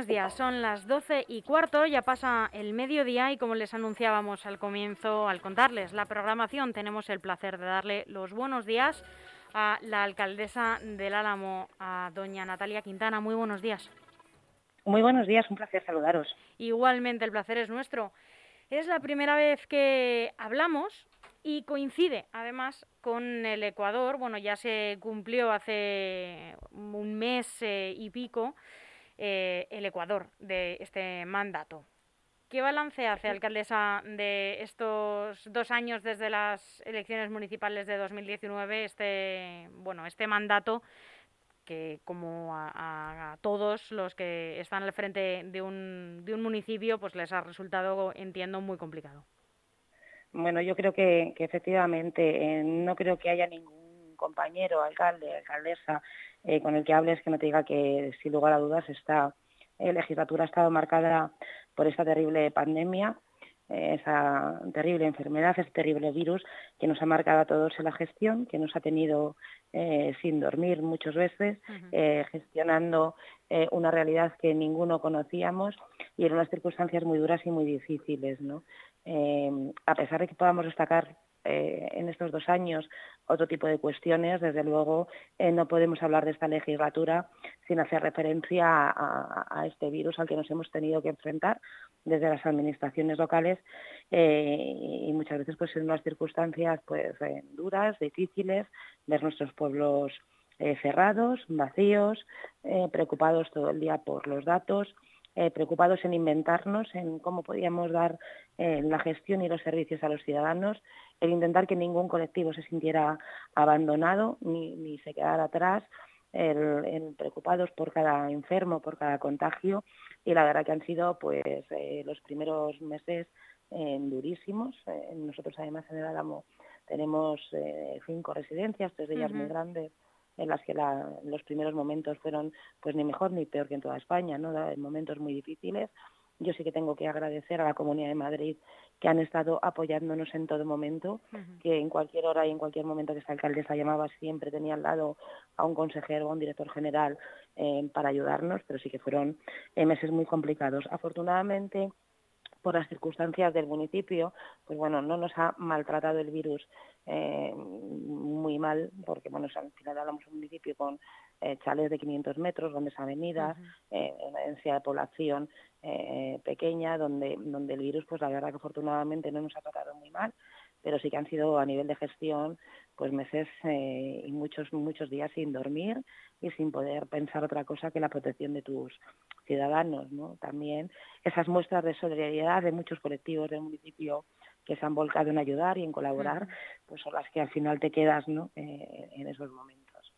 buenos días. Son las 12 y cuarto, ya pasa el mediodía y como les anunciábamos al comienzo, al contarles la programación, tenemos el placer de darle los buenos días a la alcaldesa del Álamo, a doña Natalia Quintana. Muy buenos días. Muy buenos días, un placer saludaros. Igualmente, el placer es nuestro. Es la primera vez que hablamos y coincide además con el Ecuador. Bueno, ya se cumplió hace un mes eh, y pico eh, el Ecuador de este mandato. ¿Qué balance hace, alcaldesa, de estos dos años desde las elecciones municipales de 2019, este, bueno, este mandato que como a, todos los que están al frente de un, de un municipio, pues les ha resultado, entiendo, muy complicado? Bueno, yo creo que, efectivamente eh, no creo que haya ningún compañero, alcalde, alcaldesa, eh, con el que hables que no te diga que sin lugar a dudas esta eh, legislatura ha estado marcada por esta terrible pandemia, esa terrible enfermedad, ese terrible virus que nos ha marcado a todos en la gestión, que nos ha tenido sin dormir muchas veces, gestionando una realidad que ninguno conocíamos y en unas circunstancias muy duras y muy difíciles. ¿no? Eh, a pesar de que podamos destacar eh, en estos dos años otro tipo de cuestiones, desde luego eh, no podemos hablar de esta legislatura sin hacer referencia a, este virus al que nos hemos tenido que enfrentar desde las administraciones locales y muchas veces pues en unas circunstancias pues duras, difíciles, ver nuestros pueblos cerrados, vacíos, preocupados todo el día por los datos, eh, preocupados en inventarnos, en cómo podíamos dar eh, la gestión y los servicios a los ciudadanos, el intentar que ningún colectivo se sintiera abandonado ni, se quedara atrás, el, preocupados por cada enfermo, por cada contagio y la verdad que han sido pues eh, los primeros meses durísimos. nosotros además en el Álamo tenemos cinco residencias, tres de ellas muy grandes en las que los primeros momentos fueron pues ni mejor ni peor que en toda España, ¿no? momentos muy difíciles. Yo sí que tengo que agradecer a la Comunidad de Madrid que han estado apoyándonos en todo momento, que en cualquier hora y en cualquier momento que esta alcaldesa llamaba siempre tenía al lado a un consejero o a un director general eh, para ayudarnos, pero sí que fueron eh, meses muy complicados. Afortunadamente, por las circunstancias del municipio, pues bueno, no nos ha maltratado el virus eh, muy mal, porque bueno, al final hablamos de un municipio con eh, chales de 500 metros, grandes avenidas, eh, una densidad de población eh, pequeña, donde, donde el virus, pues la verdad que afortunadamente no nos ha tratado muy mal, pero sí que han sido a nivel de gestión pues meses eh, y muchos muchos días sin dormir y sin poder pensar otra cosa que la protección de tus ciudadanos no también esas muestras de solidaridad de muchos colectivos del municipio que se han volcado en ayudar y en colaborar pues son las que al final te quedas no eh, en esos momentos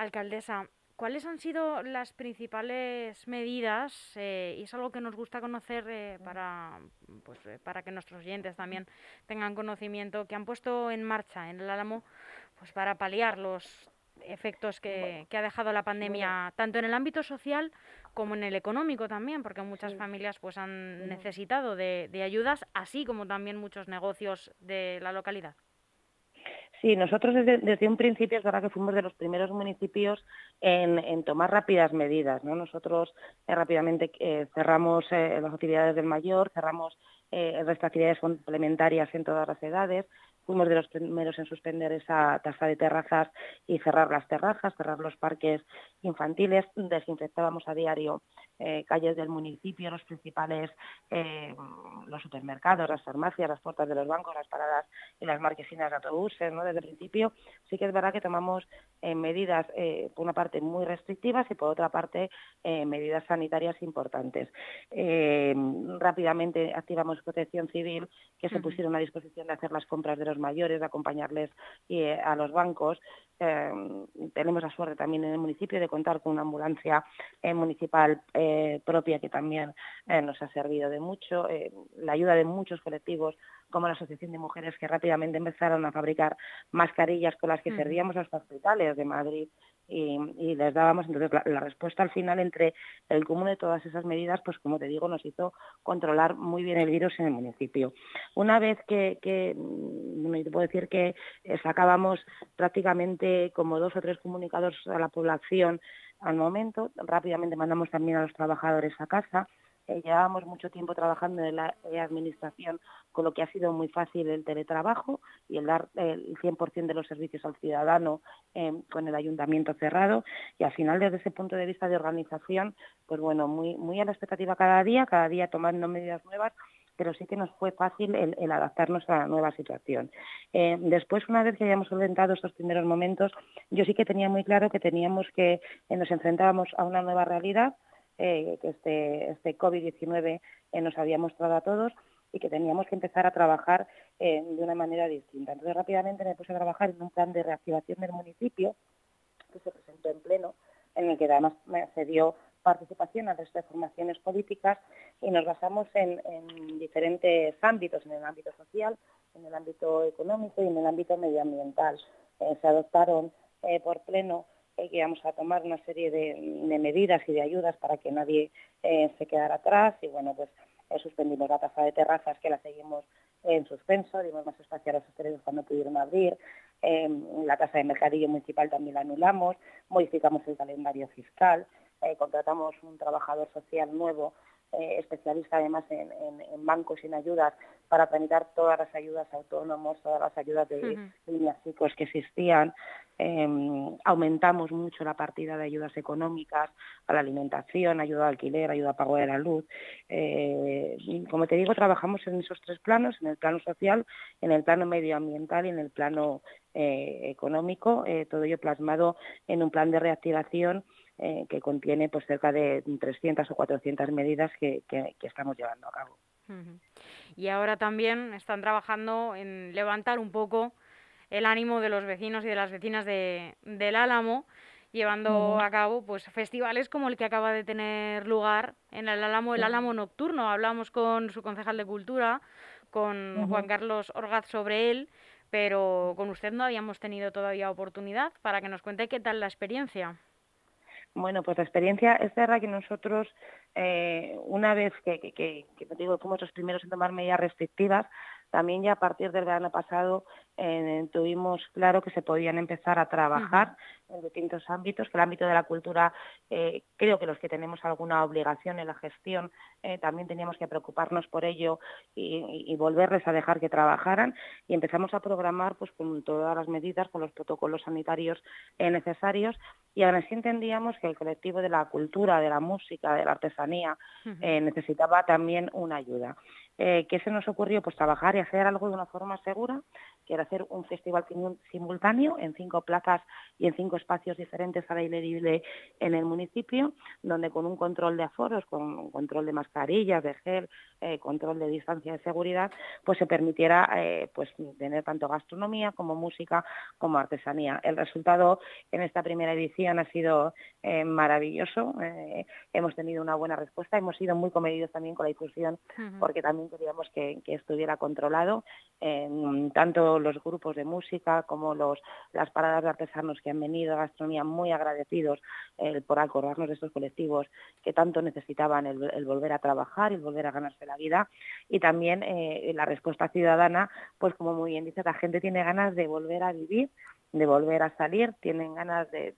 alcaldesa ¿Cuáles han sido las principales medidas? Eh, y es algo que nos gusta conocer eh, para, pues, eh, para que nuestros oyentes también tengan conocimiento, que han puesto en marcha en el Álamo pues, para paliar los efectos que, ha dejado la pandemia, tanto en el ámbito social como en el económico también, porque muchas familias pues, han necesitado de, de ayudas, así como también muchos negocios de la localidad. Sí, nosotros desde, un principio es verdad que fuimos de los primeros municipios en, tomar rápidas medidas. ¿no? Nosotros eh, rápidamente eh, cerramos eh, las actividades del mayor, cerramos las actividades complementarias en todas las edades, fuimos de los primeros en suspender esa tasa de terrazas y cerrar las terrazas, cerrar los parques infantiles, desinfectábamos a diario eh, calles del municipio, los principales, eh, los supermercados, las farmacias, las puertas de los bancos, las paradas y las marquesinas de autobuses, ¿no? Desde el principio sí que es verdad que tomamos eh, medidas, por una parte, muy restrictivas y por otra parte, medidas sanitarias importantes. rápidamente activamos protección civil, que se pusieron a disposición de hacer las compras de los mayores, de acompañarles a los bancos. tenemos la suerte también en el municipio de contar con una ambulancia municipal eh, propia que también eh, nos ha servido de mucho, eh, la ayuda de muchos colectivos como la Asociación de Mujeres que rápidamente empezaron a fabricar mascarillas con las que servíamos a los hospitales de Madrid y, les dábamos. Entonces, la, respuesta al final entre el común de todas esas medidas, pues como te digo, nos hizo controlar muy bien el virus en el municipio. Una vez que, te puedo decir que sacábamos prácticamente como dos o tres comunicados a la población al momento. Rápidamente mandamos también a los trabajadores a casa. Eh, llevábamos mucho tiempo trabajando en la administración, con lo que ha sido muy fácil el teletrabajo y el dar el 100% de los servicios al ciudadano em, con el ayuntamiento cerrado. Y al final, desde ese punto de vista de organización, pues bueno, muy, muy a la expectativa cada día, cada día tomando medidas nuevas pero sí que nos fue fácil el, adaptarnos a la nueva situación. Eh, después, una vez que hayamos solventado estos primeros momentos, yo sí que tenía muy claro que teníamos que eh, nos enfrentábamos a una nueva realidad, eh, que este, este COVID-19 nos había mostrado a todos y que teníamos que empezar a trabajar de una manera distinta. Entonces, rápidamente me puse a trabajar en un plan de reactivación del municipio que se presentó en pleno, en el que además se dio participación a las formaciones políticas y nos basamos en, diferentes ámbitos, en el ámbito social, en el ámbito económico y en el ámbito medioambial. Eh, se adoptaron eh, por pleno eh, que íbamos a tomar una serie de, medidas y de ayudas para que nadie se quedara atrás y bueno, pues suspendimos la tasa de terrazas que la seguimos en suspenso, dimos más espacio a los hosteleros cuando pudieron abrir, la tasa de mercadillo municipal también la anulamos, modificamos el calendario fiscal, eh, contratamos un trabajador social nuevo, eh, especialista además en, bancos y en ayudas, para tramitar todas las ayudas autónomos, todas las ayudas de niñas chicos que existían. Em, aumentamos mucho la partida de ayudas económicas a la alimentación, ayuda al alquiler, ayuda a pago de la luz. Eh, como te digo, trabajamos en esos tres planos, en el plano social, en el plano medioambiental y en el plano económico, todo ello plasmado en un plan de reactivación eh, que contiene pues cerca de 300 o 400 medidas que, estamos llevando a cabo. Y ahora también están trabajando en levantar un poco el ánimo de los vecinos y de las vecinas de, del Álamo, llevando a cabo pues festivales como el que acaba de tener lugar en el Álamo, el Álamo Nocturno. Hablamos con su concejal de Cultura, con Juan Carlos Orgaz sobre él, pero con usted no habíamos tenido todavía oportunidad para que nos cuente qué tal la experiencia. Bueno, pues la experiencia es verdad que nosotros, eh, una vez que, que, digo, fuimos los primeros en tomar medidas restrictivas, también ya a partir del verano pasado eh, tuvimos claro que se podían empezar a trabajar en distintos ámbitos, que el ámbito de la cultura, eh, creo que los que tenemos alguna obligación en la gestión, eh, también teníamos que preocuparnos por ello y, volverles a dejar que trabajaran y empezamos a programar pues con todas las medidas, con los protocolos sanitarios necesarios y ahora sí entendíamos que el colectivo de la cultura, de la música, de la artesanía necesitaba también una ayuda. ¿Qué se nos ocurrió? Pues trabajar y hacer algo de una forma segura, que era hacer un festival simultáneo en cinco plazas y en cinco espacios diferentes al aire libre en el municipio, donde con un control de aforos, con control de mascarillas, de gel, eh, control de distancia de seguridad, pues se permitiera eh, pues tener tanto gastronomía como música como artesanía. El resultado en esta primera edición ha sido eh, maravilloso. hemos tenido una buena respuesta, hemos sido muy comedidos también con la difusión, porque también queríamos que, que estuviera controlado tanto los grupos de música como los, las paradas de artesanos que han venido a gastronomía muy agradecidos eh, por acordarnos de estos colectivos que tanto necesitaban el, volver a trabajar y volver a ganarse la vida. Y también eh, la respuesta ciudadana pues como muy bien dice la gente tiene ganas de volver a vivir de volver a salir, tienen ganas de,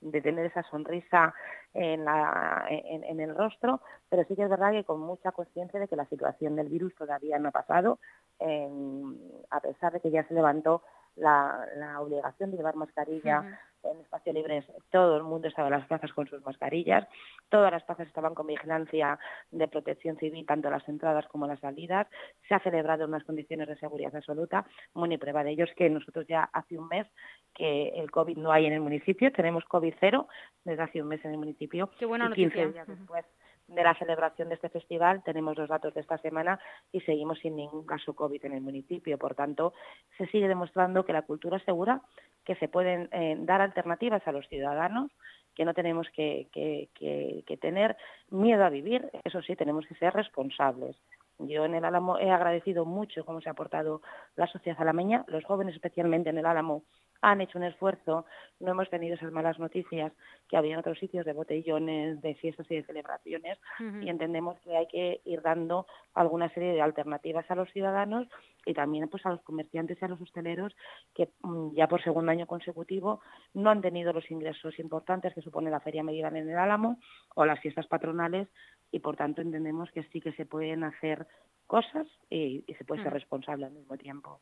de, tener esa sonrisa en, la, en, el rostro, pero sí que es verdad que con mucha conciencia de que la situación del virus todavía no ha pasado, a pesar de que ya se levantó la, la obligación de llevar mascarilla en espacio libre todo el mundo estaba en las plazas con sus mascarillas, todas las plazas estaban con vigilancia de protección civil, tanto las entradas como las salidas, se ha celebrado en unas condiciones de seguridad absoluta, muy prueba de ello es que nosotros ya hace un mes que el COVID no hay en el municipio, tenemos COVID cero desde hace un mes en el municipio Qué buena y 15 días después de la celebración de este festival, tenemos los datos de esta semana y seguimos sin ningún caso COVID en el municipio. Por tanto, se sigue demostrando que la cultura es segura, que se pueden eh, dar alternativas a los ciudadanos, que no tenemos que, que, tener miedo a vivir, eso sí, tenemos que ser responsables. Yo en el Álamo he agradecido mucho cómo se ha aportado la sociedad alameña, los jóvenes especialmente en el Álamo han hecho un esfuerzo, no hemos tenido esas malas noticias que había en otros sitios de botellones, de fiestas y de celebraciones y entendemos que hay que ir dando alguna serie de alternativas a los ciudadanos y también pues a los comerciantes y a los hosteleros que mm, ya por segundo año consecutivo no han tenido los ingresos importantes que supone la feria medieval en el Álamo o las fiestas patronales y por tanto entendemos que sí que se pueden hacer cosas y, se puede ser responsable al mismo tiempo.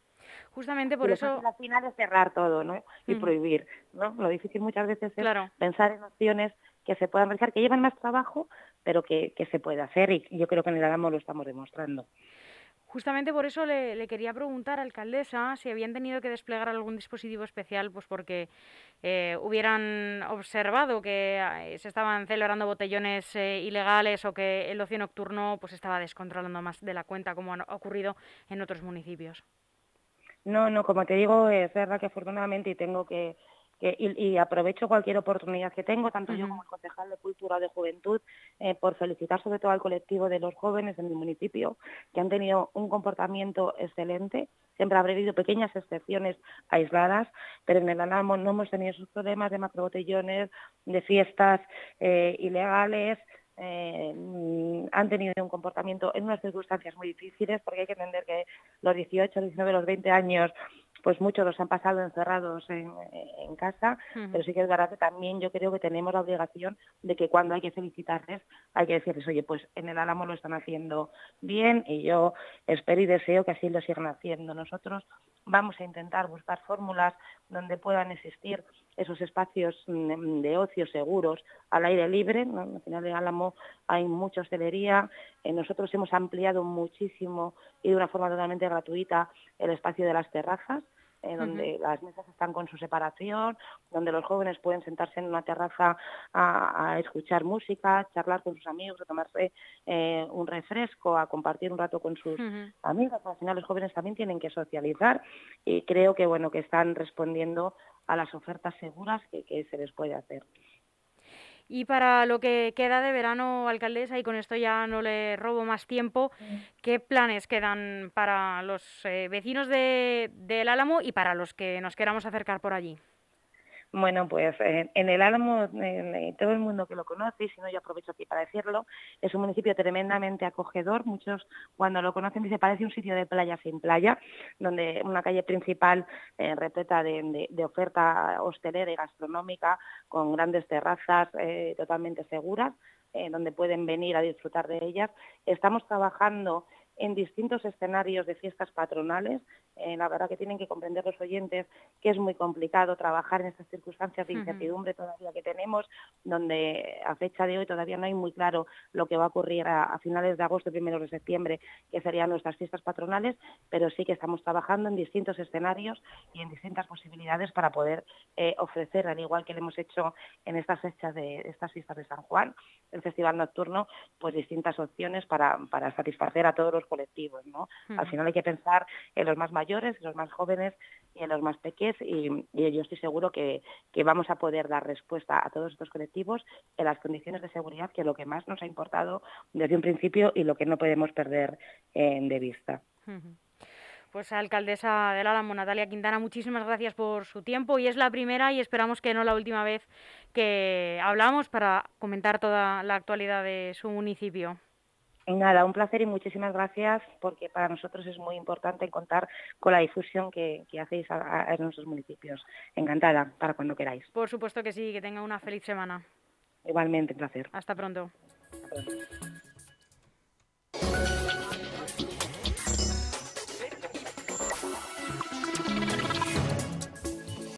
Justamente por eso... Al final es cerrar todo ¿no? y prohibir. ¿no? Lo difícil muchas veces es pensar en opciones que se puedan realizar, que llevan más trabajo, pero que, que se puede hacer y yo creo que en el Álamo lo estamos demostrando. Justamente por eso le, quería preguntar, alcaldesa, si habían tenido que desplegar algún dispositivo especial, pues porque eh, hubieran observado que eh, se estaban celebrando botellones eh, ilegales o que el ocio nocturno pues estaba descontrolando más de la cuenta, como ha ocurrido en otros municipios. No, no, como te digo, es verdad que afortunadamente y tengo que y, aprovecho cualquier oportunidad que tengo, tanto yo como el concejal de Cultura o de Juventud, eh, por felicitar sobre todo al colectivo de los jóvenes de mi municipio, que han tenido un comportamiento excelente. Siempre habrá habido pequeñas excepciones aisladas, pero en el Alamo no hemos tenido esos problemas de macrobotellones, de fiestas eh, ilegales, eh, han tenido un comportamiento en unas circunstancias muy difíciles, porque hay que entender que los 18, 19, los 20 años pues muchos los han pasado encerrados en, casa, pero sí que es verdad que también yo creo que tenemos la obligación de que cuando hay que felicitarles, hay que decirles, oye, pues en el Álamo lo están haciendo bien y yo espero y deseo que así lo sigan haciendo. Nosotros vamos a intentar buscar fórmulas donde puedan existir esos espacios mm, de ocio seguros al aire libre. ¿no? Al final de Álamo hay mucha hostelería. Eh, nosotros hemos ampliado muchísimo y de una forma totalmente gratuita el espacio de las terrazas. Eh, donde las mesas están con su separación, donde los jóvenes pueden sentarse en una terraza a, escuchar música, charlar con sus amigos, a tomarse eh, un refresco, a compartir un rato con sus amigos. Al final los jóvenes también tienen que socializar y creo que bueno que están respondiendo a las ofertas seguras que, se les puede hacer. Y para lo que queda de verano, alcaldesa, y con esto ya no le robo más tiempo, ¿qué planes quedan para los eh, vecinos de, del Álamo y para los que nos queramos acercar por allí? Bueno, pues eh, en el Álamo, todo el mundo que lo conoce, y si no yo aprovecho aquí para decirlo, es un municipio tremendamente acogedor. Muchos cuando lo conocen dicen parece un sitio de playa sin playa, donde una calle principal eh, repleta de, oferta hostelera y gastronómica, con grandes terrazas eh, totalmente seguras, donde pueden venir a disfrutar de ellas. Estamos trabajando en distintos escenarios de fiestas patronales. Eh, la verdad que tienen que comprender los oyentes que es muy complicado trabajar en estas circunstancias de incertidumbre todavía que tenemos, donde a fecha de hoy todavía no hay muy claro lo que va a ocurrir a, finales de agosto y primeros de septiembre, que serían nuestras fiestas patronales, pero sí que estamos trabajando en distintos escenarios y en distintas posibilidades para poder eh, ofrecer, al igual que lo hemos hecho en estas fechas de estas fiestas de San Juan, el Festival Nocturno, pues distintas opciones para, para satisfacer a todos los colectivos, ¿no? Al final hay que pensar en los más mayores, en los más jóvenes y en los más pequeños y, yo estoy seguro que, vamos a poder dar respuesta a todos estos colectivos en las condiciones de seguridad que es lo que más nos ha importado desde un principio y lo que no podemos perder de vista. Pues alcaldesa del Álamo, Natalia Quintana, muchísimas gracias por su tiempo y es la primera y esperamos que no la última vez que hablamos para comentar toda la actualidad de su municipio. Nada, un placer y muchísimas gracias porque para nosotros es muy importante contar con la difusión que, hacéis en nuestros municipios. Encantada, para cuando queráis. Por supuesto que sí, que tenga una feliz semana. Igualmente, un placer. Hasta pronto. Hasta pronto.